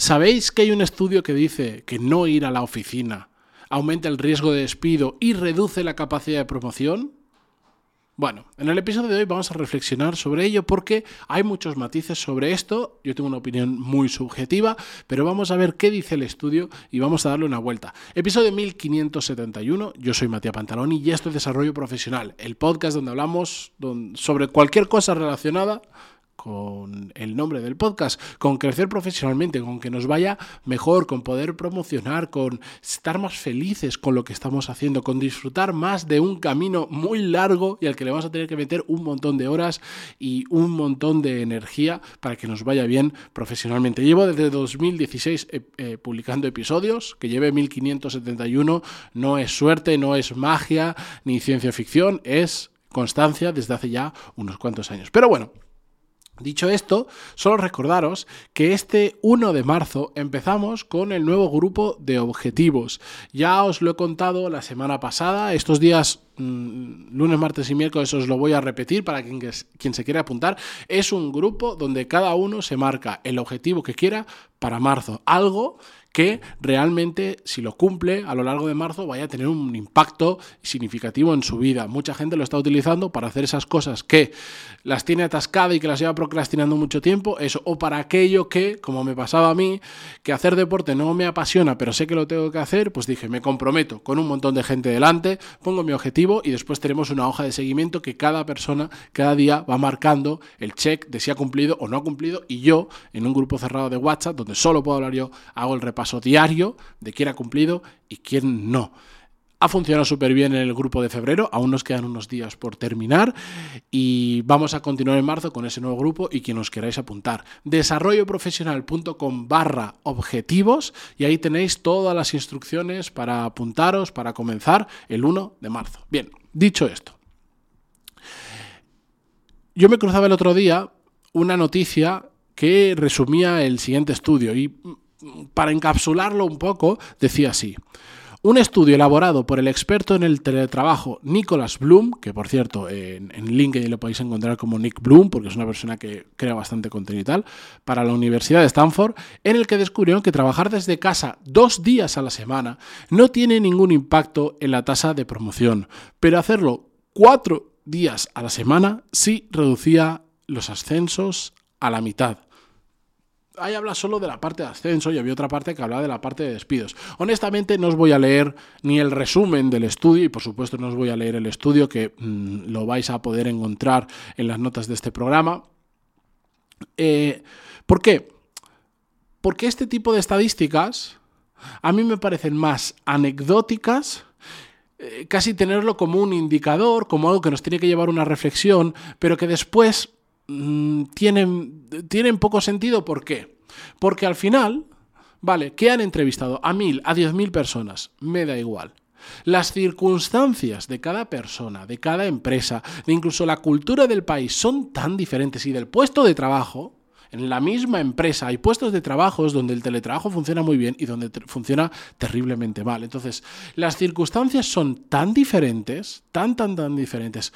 ¿Sabéis que hay un estudio que dice que no ir a la oficina aumenta el riesgo de despido y reduce la capacidad de promoción? Bueno, en el episodio de hoy vamos a reflexionar sobre ello porque hay muchos matices sobre esto. Yo tengo una opinión muy subjetiva, pero vamos a ver qué dice el estudio y vamos a darle una vuelta. Episodio 1571, yo soy Matías Pantaloni y esto es Desarrollo Profesional, el podcast donde hablamos sobre cualquier cosa relacionada con el nombre del podcast, con crecer profesionalmente, con que nos vaya mejor, con poder promocionar, con estar más felices con lo que estamos haciendo, con disfrutar más de un camino muy largo y al que le vamos a tener que meter un montón de horas y un montón de energía para que nos vaya bien profesionalmente. Llevo desde 2016 eh, eh, publicando episodios, que lleve 1571, no es suerte, no es magia ni ciencia ficción, es constancia desde hace ya unos cuantos años. Pero bueno, Dicho esto, solo recordaros que este 1 de marzo empezamos con el nuevo grupo de objetivos. Ya os lo he contado la semana pasada, estos días lunes, martes y miércoles os lo voy a repetir para quien, quien se quiera apuntar. Es un grupo donde cada uno se marca el objetivo que quiera para marzo. Algo que realmente si lo cumple a lo largo de marzo vaya a tener un impacto significativo en su vida. Mucha gente lo está utilizando para hacer esas cosas que las tiene atascadas y que las lleva procrastinando mucho tiempo, eso, o para aquello que, como me pasaba a mí, que hacer deporte no me apasiona, pero sé que lo tengo que hacer, pues dije, me comprometo con un montón de gente delante, pongo mi objetivo y después tenemos una hoja de seguimiento que cada persona cada día va marcando el check de si ha cumplido o no ha cumplido y yo, en un grupo cerrado de WhatsApp, donde solo puedo hablar yo, hago el repaso diario de quién ha cumplido y quién no. Ha funcionado súper bien en el grupo de febrero, aún nos quedan unos días por terminar y vamos a continuar en marzo con ese nuevo grupo y quien os queráis apuntar. Desarrolloprofesional.com barra objetivos y ahí tenéis todas las instrucciones para apuntaros, para comenzar el 1 de marzo. Bien, dicho esto, yo me cruzaba el otro día una noticia que resumía el siguiente estudio y para encapsularlo un poco, decía así. Un estudio elaborado por el experto en el teletrabajo Nicholas Bloom, que por cierto en, LinkedIn lo podéis encontrar como Nick Bloom, porque es una persona que crea bastante contenido y tal, para la Universidad de Stanford, en el que descubrieron que trabajar desde casa dos días a la semana no tiene ningún impacto en la tasa de promoción, pero hacerlo cuatro días a la semana sí reducía los ascensos a la mitad ahí habla solo de la parte de ascenso y había otra parte que hablaba de la parte de despidos. Honestamente no os voy a leer ni el resumen del estudio y por supuesto no os voy a leer el estudio que mm, lo vais a poder encontrar en las notas de este programa. Eh, ¿Por qué? Porque este tipo de estadísticas a mí me parecen más anecdóticas eh, casi tenerlo como un indicador, como algo que nos tiene que llevar a una reflexión, pero que después Mm, tienen, tienen poco sentido. ¿Por qué? Porque al final, vale, ¿qué han entrevistado? A mil, a diez mil personas. Me da igual. Las circunstancias de cada persona, de cada empresa, de incluso la cultura del país son tan diferentes y del puesto de trabajo, en la misma empresa hay puestos de trabajo donde el teletrabajo funciona muy bien y donde funciona terriblemente mal. Entonces, las circunstancias son tan diferentes, tan, tan, tan diferentes,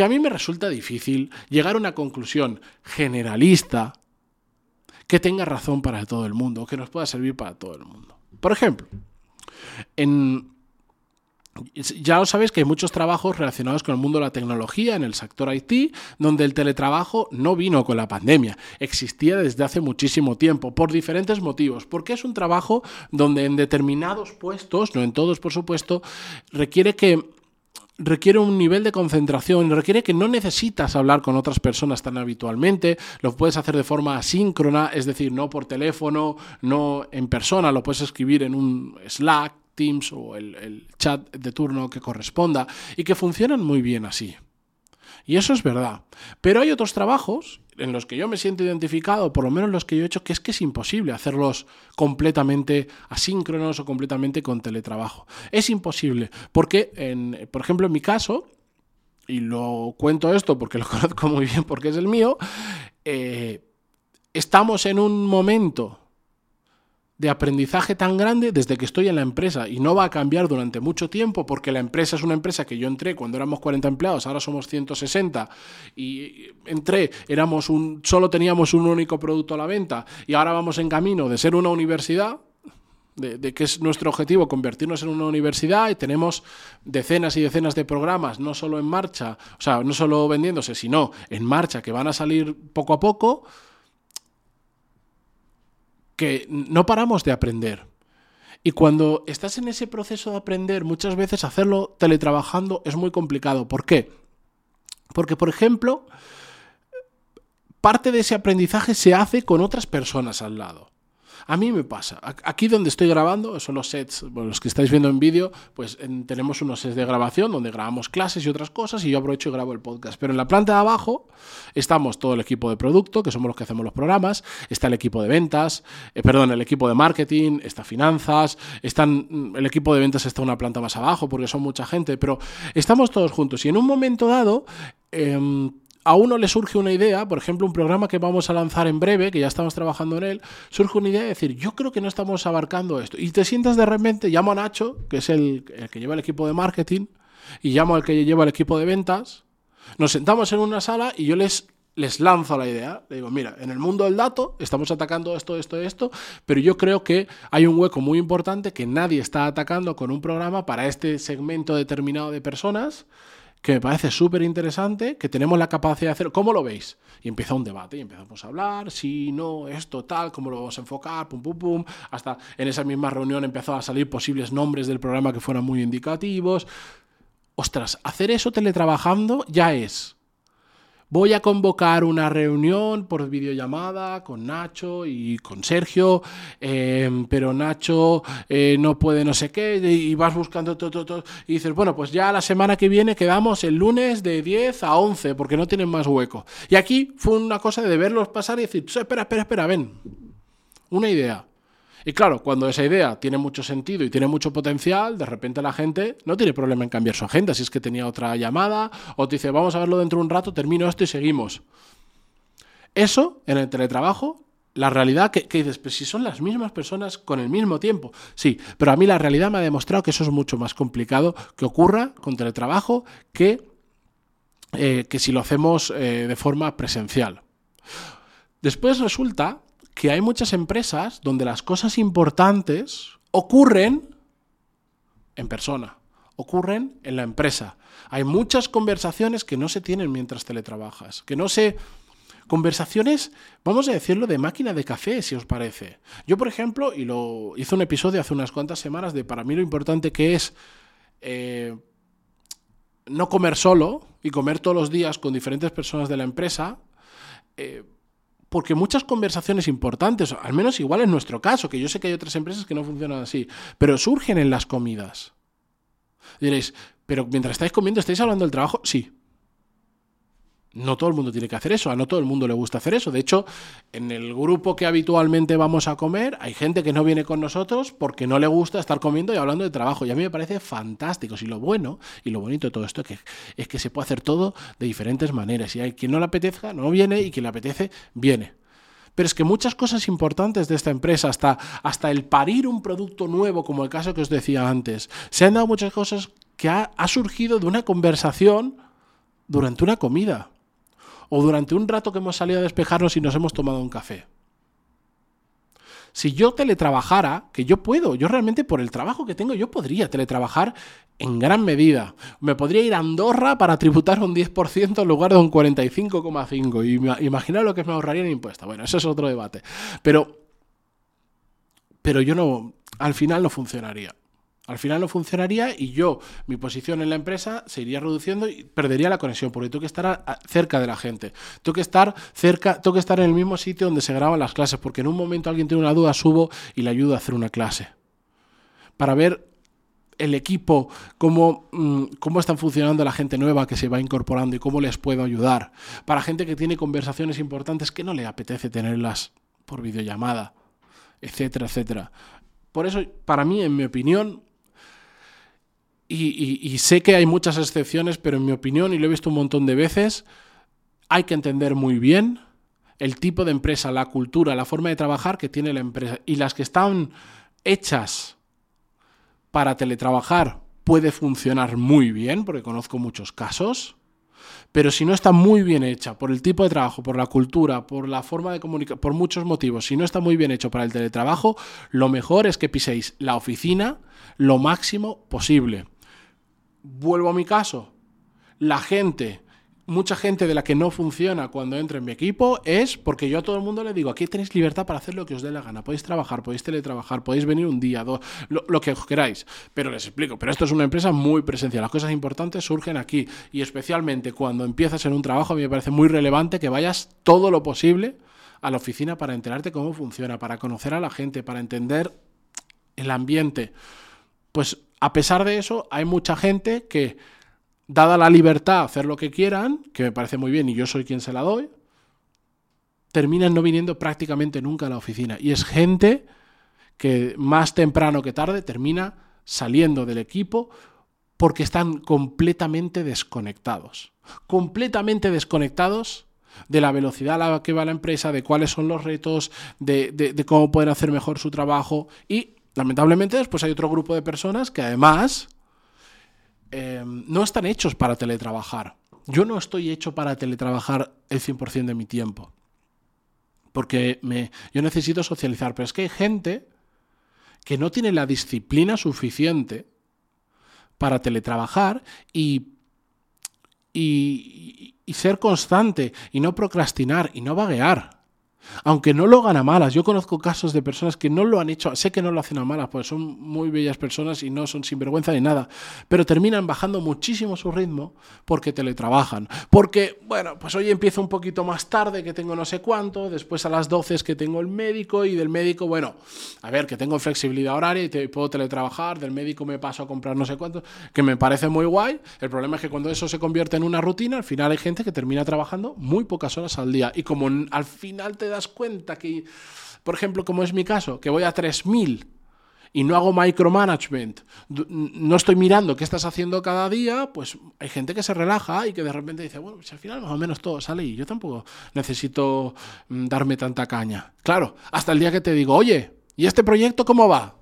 que a mí me resulta difícil llegar a una conclusión generalista que tenga razón para todo el mundo, que nos pueda servir para todo el mundo. Por ejemplo, en, ya os sabéis que hay muchos trabajos relacionados con el mundo de la tecnología en el sector IT, donde el teletrabajo no vino con la pandemia, existía desde hace muchísimo tiempo, por diferentes motivos, porque es un trabajo donde en determinados puestos, no en todos por supuesto, requiere que requiere un nivel de concentración, requiere que no necesitas hablar con otras personas tan habitualmente, lo puedes hacer de forma asíncrona, es decir, no por teléfono, no en persona, lo puedes escribir en un Slack, Teams o el, el chat de turno que corresponda y que funcionan muy bien así. Y eso es verdad. Pero hay otros trabajos en los que yo me siento identificado, por lo menos los que yo he hecho, que es que es imposible hacerlos completamente asíncronos o completamente con teletrabajo. Es imposible, porque, en, por ejemplo, en mi caso, y lo cuento esto porque lo conozco muy bien porque es el mío, eh, estamos en un momento de aprendizaje tan grande desde que estoy en la empresa y no va a cambiar durante mucho tiempo porque la empresa es una empresa que yo entré cuando éramos 40 empleados, ahora somos 160 y entré, éramos un solo teníamos un único producto a la venta y ahora vamos en camino de ser una universidad. De, de, que es nuestro objetivo convertirnos en una universidad y tenemos decenas y decenas de programas, no solo en marcha, o sea, no solo vendiéndose, sino en marcha, que van a salir poco a poco, que no paramos de aprender. Y cuando estás en ese proceso de aprender, muchas veces hacerlo teletrabajando es muy complicado. ¿Por qué? Porque, por ejemplo, parte de ese aprendizaje se hace con otras personas al lado. A mí me pasa. Aquí donde estoy grabando, son los sets, los que estáis viendo en vídeo, pues tenemos unos sets de grabación donde grabamos clases y otras cosas y yo aprovecho y grabo el podcast. Pero en la planta de abajo estamos todo el equipo de producto, que somos los que hacemos los programas, está el equipo de ventas, eh, perdón, el equipo de marketing, está finanzas, están, mm, el equipo de ventas está una planta más abajo porque son mucha gente, pero estamos todos juntos y en un momento dado... Em, a uno le surge una idea, por ejemplo, un programa que vamos a lanzar en breve, que ya estamos trabajando en él, surge una idea de decir, yo creo que no estamos abarcando esto. Y te sientas de repente, llamo a Nacho, que es el, que lleva el equipo de marketing, y llamo al que lleva el equipo de ventas, nos sentamos en una sala y yo les, les lanzo la idea. Le digo, mira, en el mundo del dato estamos atacando esto, esto, esto, pero yo creo que hay un hueco muy importante que nadie está atacando con un programa para este segmento determinado de personas que me parece súper interesante, que tenemos la capacidad de hacer. ¿Cómo lo veis? Y empieza un debate y empezamos a hablar, si, no, esto, tal, cómo lo vamos a enfocar, pum, pum, pum. Hasta en esa misma reunión empezó a salir posibles nombres del programa que fueran muy indicativos. Ostras, hacer eso teletrabajando ya es voy a convocar una reunión por videollamada con Nacho y con Sergio, em, pero Nacho eh, no puede no sé qué, y vas buscando todo, todo, todo, y dices, bueno, pues ya la semana que viene quedamos el lunes de 10 a 11, porque no tienen más hueco. Y aquí fue una cosa de verlos pasar y decir, espera, espera, espera, ven, una idea. Y claro, cuando esa idea tiene mucho sentido y tiene mucho potencial, de repente la gente no tiene problema en cambiar su agenda. Si es que tenía otra llamada o te dice, vamos a verlo dentro de un rato, termino esto y seguimos. Eso, en el teletrabajo, la realidad que, dices, pues si son las mismas personas con el mismo tiempo. Sí, pero a mí la realidad me ha demostrado que eso es mucho más complicado que ocurra con teletrabajo que, eh, que si lo hacemos eh, de forma presencial. Después resulta que hay muchas empresas donde las cosas importantes ocurren en persona, ocurren en la empresa. Hay muchas conversaciones que no se tienen mientras teletrabajas, que no se... Conversaciones, vamos a decirlo, de máquina de café, si os parece. Yo, por ejemplo, y lo hice un episodio hace unas cuantas semanas de para mí lo importante que es eh, no comer solo y comer todos los días con diferentes personas de la empresa. Eh, porque muchas conversaciones importantes, al menos igual en nuestro caso, que yo sé que hay otras empresas que no funcionan así, pero surgen en las comidas. Diréis, pero mientras estáis comiendo, ¿estáis hablando del trabajo? Sí. No todo el mundo tiene que hacer eso, a no todo el mundo le gusta hacer eso. De hecho, en el grupo que habitualmente vamos a comer, hay gente que no viene con nosotros porque no le gusta estar comiendo y hablando de trabajo. Y a mí me parece fantástico. Y lo bueno y lo bonito de todo esto es que, es que se puede hacer todo de diferentes maneras. Y hay quien no le apetezca, no viene, y quien le apetece, viene. Pero es que muchas cosas importantes de esta empresa, hasta, hasta el parir un producto nuevo, como el caso que os decía antes, se han dado muchas cosas que ha, ha surgido de una conversación durante una comida o durante un rato que hemos salido a despejarnos y nos hemos tomado un café. Si yo teletrabajara, que yo puedo, yo realmente por el trabajo que tengo, yo podría teletrabajar en gran medida. Me podría ir a Andorra para tributar un 10% en lugar de un 45,5%. Y imaginar lo que me ahorraría en impuestos. Bueno, eso es otro debate. Pero, pero yo no, al final no funcionaría. Al final no funcionaría y yo, mi posición en la empresa se iría reduciendo y perdería la conexión, porque tengo que estar cerca de la gente. Tengo que estar cerca, tengo estar en el mismo sitio donde se graban las clases, porque en un momento alguien tiene una duda, subo y le ayudo a hacer una clase. Para ver el equipo, cómo, mm, cómo están funcionando la gente nueva que se va incorporando y cómo les puedo ayudar. Para gente que tiene conversaciones importantes que no le apetece tenerlas por videollamada, etcétera, etcétera. Por eso, para mí, en mi opinión, y, sé que hay muchas excepciones, pero en mi opinión, y lo he visto un montón de veces, hay que entender muy bien el tipo de empresa, la cultura, la forma de trabajar que tiene la empresa. Y las que están hechas para teletrabajar puede funcionar muy bien, porque conozco muchos casos. Pero si no está muy bien hecha por el tipo de trabajo, por la cultura, por la forma de comunicar, por muchos motivos, si no está muy bien hecho para el teletrabajo, lo mejor es que piséis la oficina lo máximo posible. Vuelvo a mi caso. La gente mucha gente de la que no funciona cuando entra en mi equipo es porque yo a todo el mundo le digo, aquí tenéis libertad para hacer lo que os dé la gana, podéis trabajar, podéis teletrabajar, podéis venir un día, dos, lo, que os queráis. Pero les explico, pero esto es una empresa muy presencial, las cosas importantes surgen aquí y especialmente cuando empiezas en un trabajo, a mí me parece muy relevante que vayas todo lo posible a la oficina para enterarte cómo funciona, para conocer a la gente, para entender el ambiente. Pues a pesar de eso, hay mucha gente que dada la libertad a hacer lo que quieran, que me parece muy bien y yo soy quien se la doy, terminan no viniendo prácticamente nunca a la oficina. Y es gente que más temprano que tarde termina saliendo del equipo porque están completamente desconectados. Completamente desconectados de la velocidad a la que va la empresa, de cuáles son los retos, de, cómo pueden hacer mejor su trabajo. Y lamentablemente después hay otro grupo de personas que además Em, no están hechos para teletrabajar. Yo no estoy hecho para teletrabajar el 100% de mi tiempo. Porque me, yo necesito socializar. Pero es que hay gente que no tiene la disciplina suficiente para teletrabajar y, y, y ser constante y no procrastinar y no vaguear. Aunque no lo hagan a malas, yo conozco casos de personas que no lo han hecho, sé que no lo hacen a malas, pues son muy bellas personas y no son sinvergüenza ni nada, pero terminan bajando muchísimo su ritmo porque teletrabajan. Porque, bueno, pues hoy empiezo un poquito más tarde, que tengo no sé cuánto, después a las 12 es que tengo el médico y del médico, bueno, a ver, que tengo flexibilidad horaria y puedo teletrabajar, del médico me paso a comprar no sé cuánto, que me parece muy guay. El problema es que cuando eso se convierte en una rutina, al final hay gente que termina trabajando muy pocas horas al día y como al final te das cuenta que, por ejemplo, como es mi caso, que voy a 3000 y no hago micromanagement, no estoy mirando qué estás haciendo cada día, pues hay gente que se relaja y que de repente dice, bueno, si al final más o menos todo sale y yo tampoco necesito mm, darme tanta caña. Claro, hasta el día que te digo, oye, ¿y este proyecto cómo va?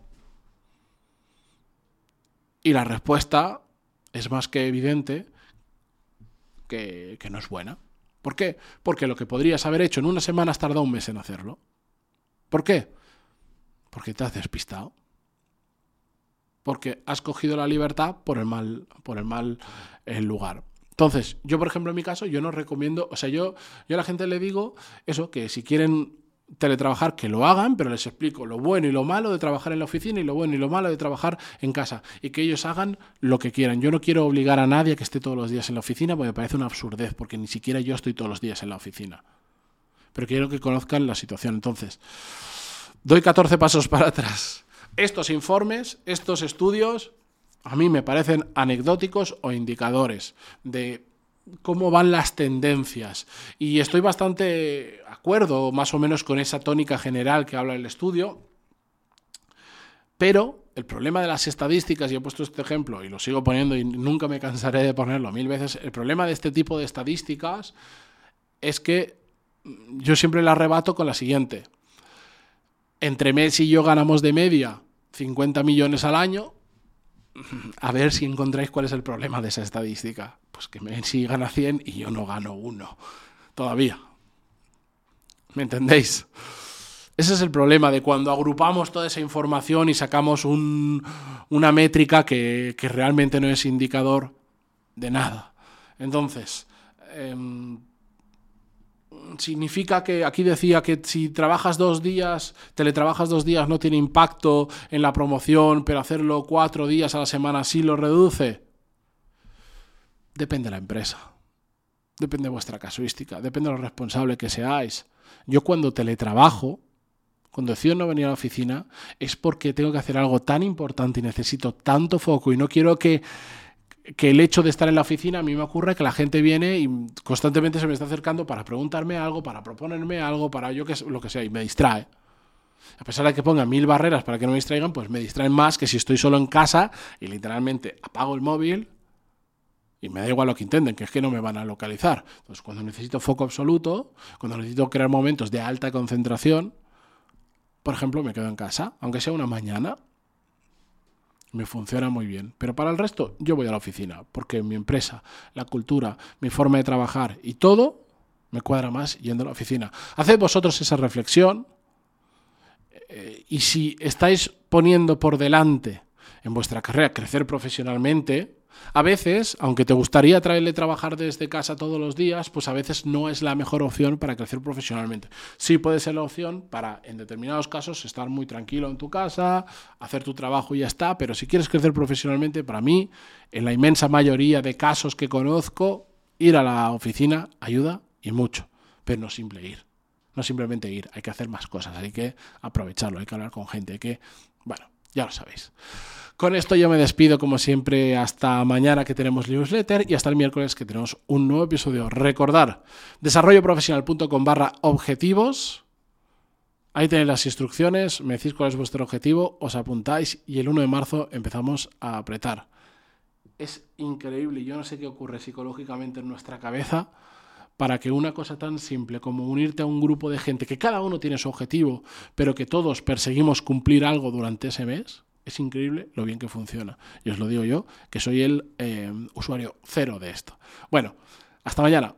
Y la respuesta es más que evidente que, que no es buena. ¿Por qué? Porque lo que podrías haber hecho en una semana has tardado un mes en hacerlo. ¿Por qué? Porque te has despistado. Porque has cogido la libertad por el mal, por el mal eh, lugar. Entonces, yo, por ejemplo, en mi caso, yo no recomiendo, o sea, yo, yo a la gente le digo eso, que si quieren teletrabajar, que lo hagan, pero les explico lo bueno y lo malo de trabajar en la oficina y lo bueno y lo malo de trabajar en casa y que ellos hagan lo que quieran. Yo no quiero obligar a nadie a que esté todos los días en la oficina porque me parece una absurdez, porque ni siquiera yo estoy todos los días en la oficina. Pero quiero que conozcan la situación. Entonces, doy 14 pasos para atrás. Estos informes, estos estudios, a mí me parecen anecdóticos o indicadores de cómo van las tendencias. Y estoy bastante acuerdo, más o menos, con esa tónica general que habla el estudio. Pero el problema de las estadísticas, y he puesto este ejemplo y lo sigo poniendo y nunca me cansaré de ponerlo mil veces, el problema de este tipo de estadísticas es que yo siempre la arrebato con la siguiente. Entre Messi y yo ganamos de media 50 millones al año, a ver si encontráis cuál es el problema de esa estadística. Pues que Messi gana 100 y yo no gano uno. Todavía. ¿Me entendéis? Ese es el problema de cuando agrupamos toda esa información y sacamos una métrica que, realmente no es indicador de nada. Entonces, em, significa que aquí decía que si trabajas dos días, teletrabajas dos días no tiene impacto en la promoción, pero hacerlo cuatro días a la semana sí lo reduce. Depende de la empresa. Depende de vuestra casuística. Depende de lo responsable que seáis. Yo cuando teletrabajo, cuando decido no venir a la oficina, es porque tengo que hacer algo tan importante y necesito tanto foco y no quiero que que el hecho de estar en la oficina a mí me ocurre que la gente viene y constantemente se me está acercando para preguntarme algo, para proponerme algo, para yo que lo que sea, y me distrae. A pesar de que ponga mil barreras para que no me distraigan, pues me distraen más que si estoy solo en casa y literalmente apago el móvil Y me da igual lo que intenten, que es que no me van a localizar. Entonces, cuando necesito foco absoluto, cuando necesito crear momentos de alta concentración, por ejemplo, me quedo en casa, aunque sea una mañana, me funciona muy bien. Pero para el resto, yo voy a la oficina, porque mi empresa, la cultura, mi forma de trabajar y todo me cuadra más yendo a la oficina. Haced vosotros esa reflexión eh, y si estáis poniendo por delante en vuestra carrera crecer profesionalmente, a veces, aunque te gustaría traerle trabajar desde casa todos los días, pues a veces no es la mejor opción para crecer profesionalmente. Sí puede ser la opción para, en determinados casos, estar muy tranquilo en tu casa, hacer tu trabajo y ya está, pero si quieres crecer profesionalmente, para mí, en la inmensa mayoría de casos que conozco, ir a la oficina ayuda y mucho, pero no simple ir. No simplemente ir, hay que hacer más cosas, hay que aprovecharlo, hay que hablar con gente, hay que, bueno, ya lo sabéis. Con esto yo me despido como siempre hasta mañana que tenemos newsletter y hasta el miércoles que tenemos un nuevo episodio. Recordar, desarrolloprofesional.com barra objetivos. Ahí tenéis las instrucciones, me decís cuál es vuestro objetivo, os apuntáis y el 1 de marzo empezamos a apretar. Es increíble, yo no sé qué ocurre psicológicamente en nuestra cabeza para que una cosa tan simple como unirte a un grupo de gente que cada uno tiene su objetivo, pero que todos perseguimos cumplir algo durante ese mes, es increíble lo bien que funciona. Y os lo digo yo, que soy el eh, usuario cero de esto. Bueno, hasta mañana.